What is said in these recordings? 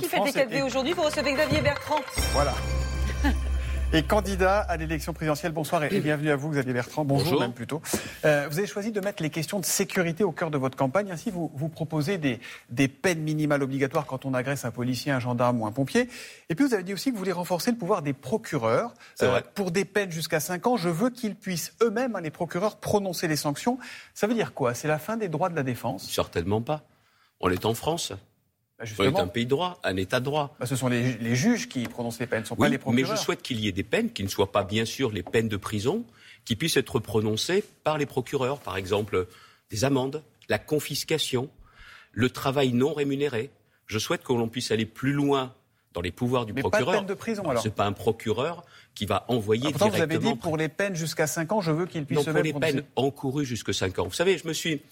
qui fête les 4 aujourd'hui. Vous recevez Xavier Bertrand. Voilà. et candidat à l'élection présidentielle. Bonsoir et, bienvenue à vous, Xavier Bertrand. Bonjour, même plutôt. Euh, vous avez choisi de mettre les questions de sécurité au cœur de votre campagne. Ainsi, vous, vous proposez des, des peines minimales obligatoires quand on agresse un policier, un gendarme ou un pompier. Et puis, vous avez dit aussi que vous voulez renforcer le pouvoir des procureurs. Euh, pour des peines jusqu'à 5 ans, je veux qu'ils puissent eux-mêmes, hein, les procureurs, prononcer les sanctions. Ça veut dire quoi? C'est la fin des droits de la défense? Certainement pas. On est en France. Bah, on est un pays de droit, un État de droit. Bah, ce sont les, juges qui prononcent les peines, ce ne sont pas les procureurs. Mais je souhaite qu'il y ait des peines qui ne soient pas, bien sûr, les peines de prison, qui puissent être prononcées par les procureurs. Par exemple, des amendes, la confiscation, le travail non rémunéré. Je souhaite que l'on puisse aller plus loin dans les pouvoirs du mais procureur. Pas de peine de prison alors. C'est pas un procureur qui va envoyer ah, directement. Vous avez dit pour les peines jusqu'à 5 ans, je veux qu'il puisse non, pour les peines encourues jusqu'à 5 ans. Vous savez, je me suis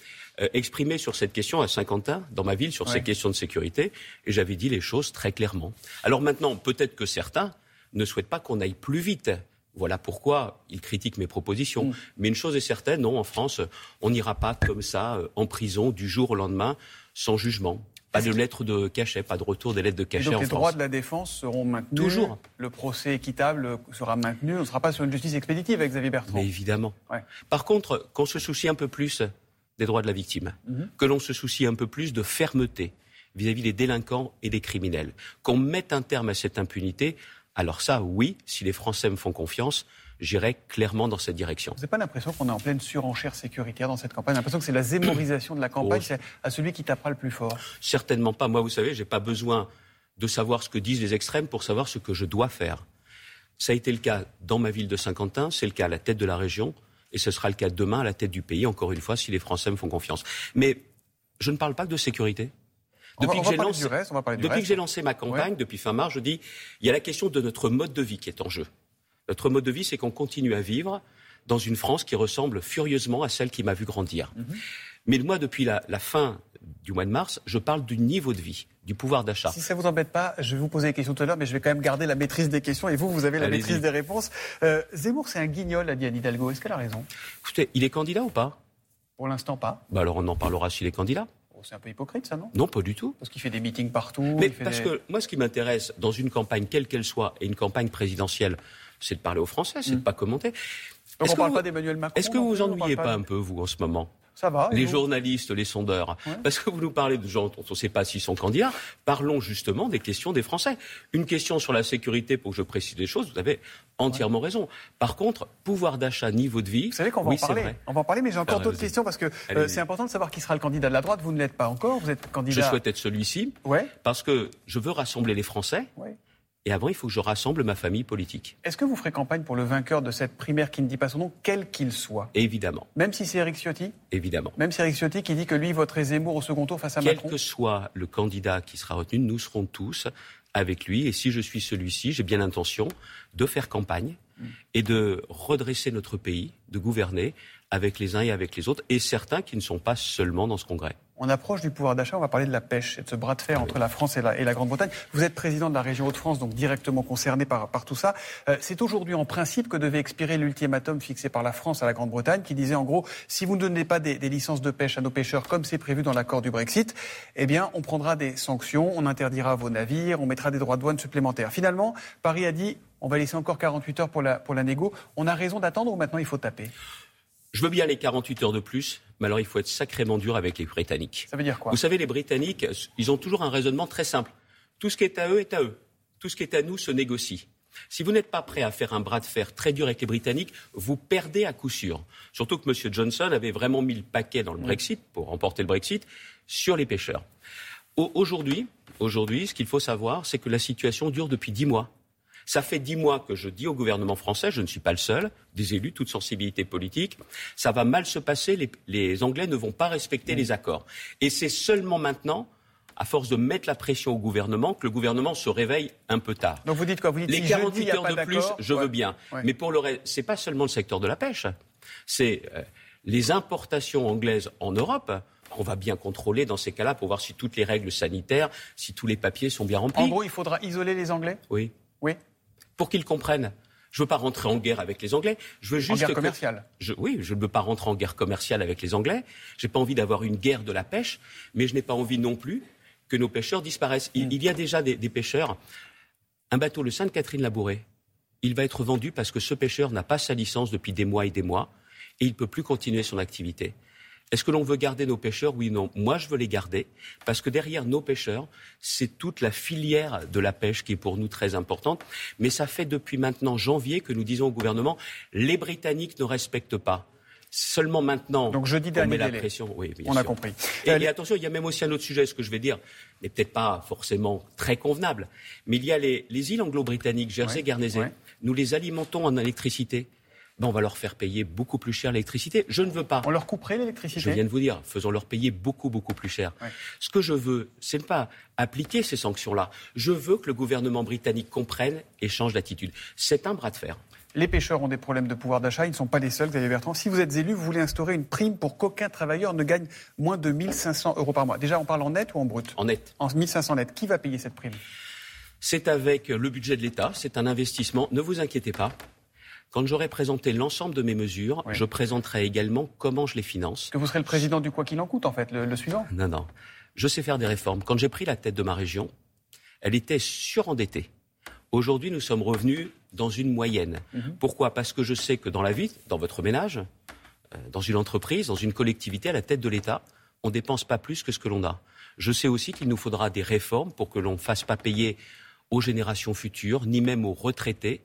euh, exprimé sur cette question à Saint-Quentin, dans ma ville, sur ces questions de sécurité, et j'avais dit les choses très clairement. Alors maintenant, peut-être que certains ne souhaitent pas qu'on aille plus vite. Voilà pourquoi ils critiquent mes propositions. Mm. Mais une chose est certaine, non, en France, on n'ira pas comme ça euh, en prison du jour au lendemain sans jugement. Pas de lettres de cachet, pas de retour des lettres de cachet et donc les droits de la défense seront maintenus. Toujours. Le procès équitable sera maintenu. On ne sera pas sur une justice expéditive avec Xavier Bertrand. Mais évidemment. Par contre, qu'on se soucie un peu plus des droits de la victime, mhm. que l'on se soucie un peu plus de fermeté vis-à-vis des délinquants et des criminels, qu'on mette un terme à cette impunité, alors ça, oui, si les Français me font confiance, j'irai clairement dans cette direction. Vous n'avez pas l'impression qu'on est en pleine surenchère sécuritaire dans cette campagne? L'impression que c'est la zémorisation de la campagne, oh. c'est à celui qui tapera le plus fort? Certainement pas. Moi, vous savez, je n'ai pas besoin de savoir ce que disent les extrêmes pour savoir ce que je dois faire. Ça a été le cas dans ma ville de Saint-Quentin, c'est le cas à la tête de la région, et ce sera le cas demain à la tête du pays, encore une fois, si les Français me font confiance. Mais je ne parle pas que de sécurité. Depuis que j'ai lancé, depuis que j'ai lancé ma campagne, depuis fin mars, je dis, il y a la question de notre mode de vie qui est en jeu. Notre mode de vie, c'est qu'on continue à vivre dans une France qui ressemble furieusement à celle qui m'a vu grandir. Mhm. Mais moi, depuis la, fin du mois de mars, je parle du niveau de vie, du pouvoir d'achat. Si ça vous embête pas, je vais vous poser des questions tout à l'heure, mais je vais quand même garder la maîtrise des questions et vous, vous avez la maîtrise des réponses. Euh, Zemmour, c'est un guignol, a dit Anne Hidalgo. Est-ce qu'elle a raison? Écoutez, il est candidat ou pas? Pour l'instant, pas. Bah alors on en parlera s'il est candidat. Oh, c'est un peu hypocrite, ça, non? Non, pas du tout. Parce qu'il fait des meetings partout. Mais parce que moi, ce qui m'intéresse dans une campagne, quelle qu'elle soit, et une campagne présidentielle, c'est de parler aux Français, c'est de mm. pas commenter. on ne parle pas d'Emmanuel Macron. Est-ce que vous vous ennuyez pas, un peu, vous, en ce moment? Ça va. Les journalistes, les sondeurs. Parce que vous nous parlez de gens dont on ne sait pas s'ils sont candidats. Parlons justement des questions des Français. Une question sur la sécurité, pour que je précise les choses, vous avez entièrement raison. Par contre, pouvoir d'achat, niveau de vie. Vous savez qu'on va en parler. On va en parler, mais j'ai encore d'autres questions parce que euh, c'est important de savoir qui sera le candidat de la droite. Vous ne l'êtes pas encore. Vous êtes candidat. Je souhaite être celui-ci. Ouais. Parce que je veux rassembler les Français. Et avant, il faut que je rassemble ma famille politique. Est-ce que vous ferez campagne pour le vainqueur de cette primaire qui ne dit pas son nom, quel qu'il soit? Évidemment. Même si c'est Eric Ciotti? Évidemment. Même si Eric Ciotti qui dit que lui voterait Zemmour au second tour face à Macron? Quel que soit le candidat qui sera retenu, nous serons tous avec lui. Et si je suis celui-ci, j'ai bien l'intention de faire campagne. Et de redresser notre pays, de gouverner avec les uns et avec les autres, et certains qui ne sont pas seulement dans ce congrès. On approche du pouvoir d'achat, on va parler de la pêche et de ce bras de fer entre la France et la, Grande-Bretagne. Vous êtes président de la région Hauts-de-France, donc directement concerné par, tout ça. Euh, c'est aujourd'hui en principe que devait expirer l'ultimatum fixé par la France à la Grande-Bretagne, qui disait en gros, si vous ne donnez pas des, licences de pêche à nos pêcheurs comme c'est prévu dans l'accord du Brexit, eh bien on prendra des sanctions, on interdira vos navires, on mettra des droits de douane supplémentaires. Finalement, Paris a dit, on va laisser encore 48 heures pour la, pour la négo. On a raison d'attendre ou maintenant il faut taper? Je veux bien les 48 heures de plus, mais alors il faut être sacrément dur avec les Britanniques. Ça veut dire quoi? Vous savez, les Britanniques, ils ont toujours un raisonnement très simple. Tout ce qui est à eux est à eux. Tout ce qui est à nous se négocie. Si vous n'êtes pas prêt à faire un bras de fer très dur avec les Britanniques, vous perdez à coup sûr. Surtout que M. Johnson avait vraiment mis le paquet dans le Brexit, pour remporter le Brexit, sur les pêcheurs. Aujourd'hui, aujourd'hui, ce qu'il faut savoir, c'est que la situation dure depuis dix mois. Ça fait dix mois que je dis au gouvernement français, je ne suis pas le seul, des élus, toute sensibilité politique, ça va mal se passer, les, Anglais ne vont pas respecter les accords. Et c'est seulement maintenant à force de mettre la pression au gouvernement, que le gouvernement se réveille un peu tard. Donc vous dites quoi vous dites Les 48 heures de plus, je veux bien. Mais pour le reste, c'est pas seulement le secteur de la pêche, c'est euh, les importations anglaises en Europe. On va bien contrôler dans ces cas-là pour voir si toutes les règles sanitaires, si tous les papiers sont bien remplis. En gros, il faudra isoler les Anglais? Oui. Oui? Pour qu'ils comprennent. Je ne veux pas rentrer en guerre avec les Anglais. Je veux juste en guerre commerciale. oui, je ne veux pas rentrer en guerre commerciale avec les Anglais. Je n'ai pas envie d'avoir une guerre de la pêche, mais je n'ai pas envie non plus que nos pêcheurs disparaissent. Il, mm. y a déjà des, pêcheurs. Un bateau, le Sainte-Catherine-Labouré, il va être vendu parce que ce pêcheur n'a pas sa licence depuis des mois et des mois et il ne peut plus continuer son activité. Est-ce que l'on veut garder nos pêcheurs? Oui ou non. Moi, je veux les garder parce que derrière nos pêcheurs, c'est toute la filière de la pêche qui est pour nous très importante. Mais ça fait depuis maintenant janvier que nous disons au gouvernement les Britanniques ne respectent pas. Seulement maintenant, Donc jeudi on met la pression. Oui, on a compris. Et, et, attention, il y a même aussi un autre sujet, ce que je vais dire n'est peut-être pas forcément très convenable, mais il y a les, îles anglo-britanniques, Jersey, Guernesey. Nous les alimentons en électricité. Ben, on va leur faire payer beaucoup plus cher l'électricité. Je ne veux pas. On leur couperait l'électricité Je viens de vous dire, faisons-leur payer beaucoup, beaucoup plus cher. Ce que je veux, c'est ne pas appliquer ces sanctions-là. Je veux que le gouvernement britannique comprenne et change d'attitude. C'est un bras de fer. Les pêcheurs ont des problèmes de pouvoir d'achat, ils ne sont pas les seuls, Xavier Bertrand. Si vous êtes élu, vous voulez instaurer une prime pour qu'aucun travailleur ne gagne moins de 1500 euros par mois. Déjà, on parle en net ou en brut En net. En 1500 net. Qui va payer cette prime? C'est avec le budget de l'État, c'est un investissement. Ne vous inquiétez pas. Quand j'aurai présenté l'ensemble de mes mesures, je présenterai également comment je les finance. Que vous serez le président du quoi qu'il en coûte, en fait, le suivant Non, non. Je sais faire des réformes. Quand j'ai pris la tête de ma région, elle était surendettée. Aujourd'hui, nous sommes revenus dans une moyenne. Mhm. Pourquoi? Parce que je sais que dans la vie, dans votre ménage, euh, dans une entreprise, dans une collectivité, à la tête de l'État, on ne dépense pas plus que ce que l'on a. Je sais aussi qu'il nous faudra des réformes pour que l'on ne fasse pas payer aux générations futures, ni même aux retraités,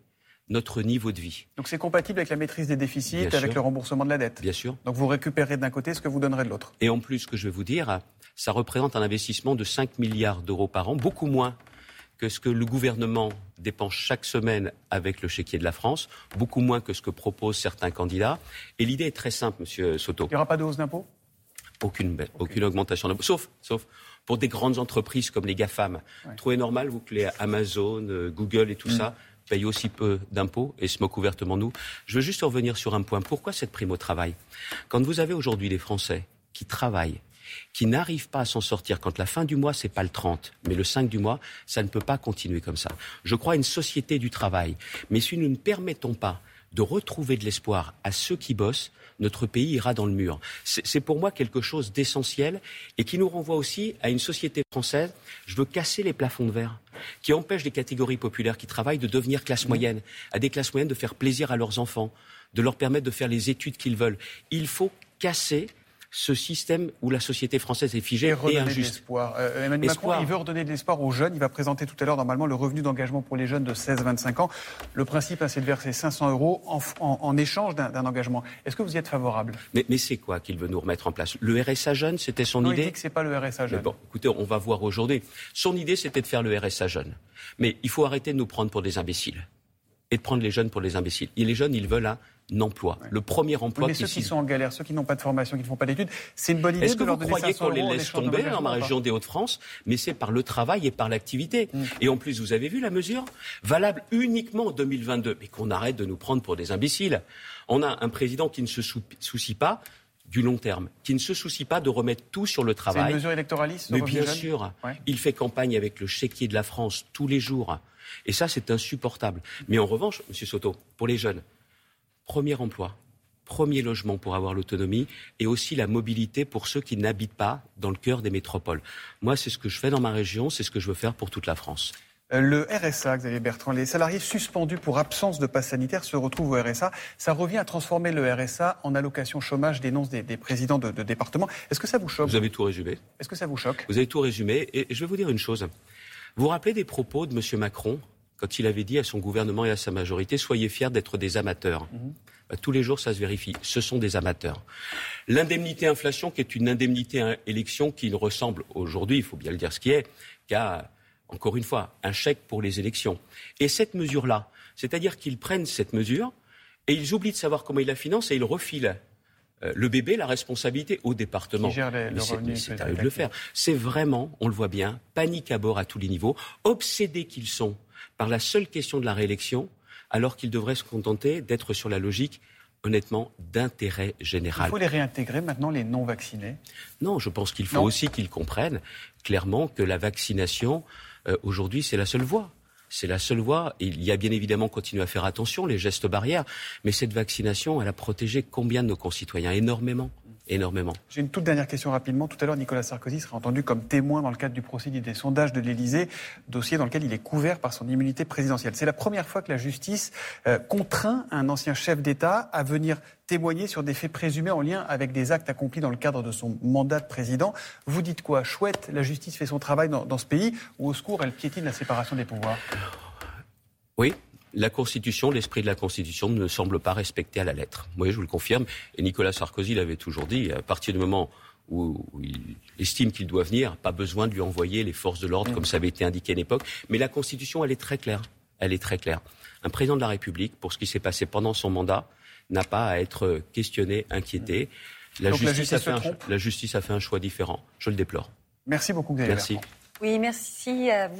notre niveau de vie. Donc c'est compatible avec la maîtrise des déficits, avec le remboursement de la dette Bien sûr. Donc vous récupérez d'un côté ce que vous donnerez de l'autre. Et en plus, ce que je vais vous dire, ça représente un investissement de 5 milliards d'euros par an, beaucoup moins que ce que le gouvernement dépense chaque semaine avec le chéquier de la France, beaucoup moins que ce que proposent certains candidats. Et l'idée est très simple, Monsieur Soto. Il n'y aura pas de hausse d'impôts? Aucune, aucune augmentation d'impôts, sauf, sauf pour des grandes entreprises comme les GAFAM. Trouvez normal, vous, que les Amazon, euh, Google et tout mm. ça payent aussi peu d'impôts et se moquent ouvertement nous. Je veux juste revenir sur un point. Pourquoi cette prime au travail? Quand vous avez aujourd'hui des Français qui travaillent, qui n'arrivent pas à s'en sortir quand la fin du mois, c'est pas le 30, mais le 5 du mois, ça ne peut pas continuer comme ça. Je crois à une société du travail. Mais si nous ne permettons pas de retrouver de l'espoir à ceux qui bossent, notre pays ira dans le mur. C'est pour moi quelque chose d'essentiel et qui nous renvoie aussi à une société française. Je veux casser les plafonds de verre qui empêchent les catégories populaires qui travaillent de devenir classe moyenne, à des classes moyennes de faire plaisir à leurs enfants, de leur permettre de faire les études qu'ils veulent. Il faut casser ce système où la société française est figée et, et injuste. Euh, Emmanuel Macron, il veut redonner de l'espoir aux jeunes. Il va présenter tout à l'heure normalement le revenu d'engagement pour les jeunes de 16-25 ans. Le principe, hein, c'est de verser 500 euros en, échange d'un engagement. Est-ce que vous y êtes favorable? Mais, c'est quoi qu'il veut nous remettre en place? Le RSA jeune, c'était son idée Il dit que c'est pas le RSA jeune. bon, écoutez, on va voir aujourd'hui. Son idée, c'était de faire le RSA jeune. Mais il faut arrêter de nous prendre pour des imbéciles et de prendre les jeunes pour des imbéciles. Et les jeunes, ils veulent un emploi. Le premier emploi. mais ceux qui sont en galère, ceux qui n'ont pas de formation, qui ne font pas d'études, c'est une bonne idée. Est-ce que vous croyez qu'on les laisse tomber dans ma région des Hauts-de-France Mais c'est par le travail et par l'activité. Mm. Et en plus, vous avez vu la mesure valable uniquement en 2022, mais qu'on arrête de nous prendre pour des imbéciles. On a un président qui ne se soucie pas du long terme, qui ne se soucie pas de remettre tout sur le travail. C'est une mesure électoraliste Mais bien sûr, il fait campagne avec le chéquier de la France tous les jours. Et ça, c'est insupportable. Mais en revanche, M. Soto, pour les jeunes, premier emploi, premier logement pour avoir l'autonomie et aussi la mobilité pour ceux qui n'habitent pas dans le cœur des métropoles. Moi, c'est ce que je fais dans ma région, c'est ce que je veux faire pour toute la France. Euh, le RSA, Xavier Bertrand, les salariés suspendus pour absence de passe sanitaire se retrouvent au RSA. Ça revient à transformer le RSA en allocation chômage, dénonce des, présidents de, de département. Est-ce que ça vous choque Vous avez tout résumé. Est-ce que ça vous choque Vous avez tout résumé. Et je vais vous dire une chose. Vous vous rappelez des propos de M. Macron quand il avait dit à son gouvernement et à sa majorité Soyez fiers d'être des amateurs. Mhm. Bah, tous les jours, ça se vérifie. Ce sont des amateurs. L'indemnité inflation, qui est une indemnité élection qui ne ressemble aujourd'hui, il faut bien le dire ce qui est, qu'à, encore une fois, un chèque pour les élections. Et cette mesure-là, c'est-à-dire qu'ils prennent cette mesure et ils oublient de savoir comment ils la financent et ils refilent euh, le bébé, la responsabilité au département. c'est à eux de le faire. C'est vraiment, on le voit bien, panique à bord à tous les niveaux, obsédés qu'ils sont par la seule question de la réélection, alors qu'ils devraient se contenter d'être sur la logique honnêtement, d'intérêt général. Il faut les réintégrer maintenant, les non-vaccinés? Non, je pense qu'il faut aussi qu'ils comprennent clairement que la vaccination, euh, aujourd'hui, c'est la seule voie. C'est la seule voie. Il y a bien évidemment continuer à faire attention, les gestes barrières, mais cette vaccination, elle a protégé combien de nos concitoyens? Énormément. Énormément. J'ai une toute dernière question rapidement. Tout à l'heure, Nicolas Sarkozy sera entendu comme témoin dans le cadre du procédé des sondages de l'Élysée, dossier dans lequel il est couvert par son immunité présidentielle. C'est la première fois que la justice euh, contraint un ancien chef d'État à venir témoigner sur des faits présumés en lien avec des actes accomplis dans le cadre de son mandat de président. Vous dites quoi? Chouette, la justice fait son travail dans, dans ce pays ou au secours, elle piétine la séparation des pouvoirs? Oui, la Constitution, l'esprit de la Constitution ne semble pas respecté à la lettre. Oui, je vous le confirme. Et Nicolas Sarkozy l'avait toujours dit. À partir du moment où, il estime qu'il doit venir, pas besoin de lui envoyer les forces de l'ordre comme ça avait été indiqué à l'époque. Mais la Constitution, elle est très claire. Elle est très claire. Un président de la République, pour ce qui s'est passé pendant son mandat, n'a pas à être questionné, inquiété. La, justice, a fait un, la justice a fait un choix différent. Je le déplore. Merci beaucoup, Xavier. Merci. Oui, merci à vous.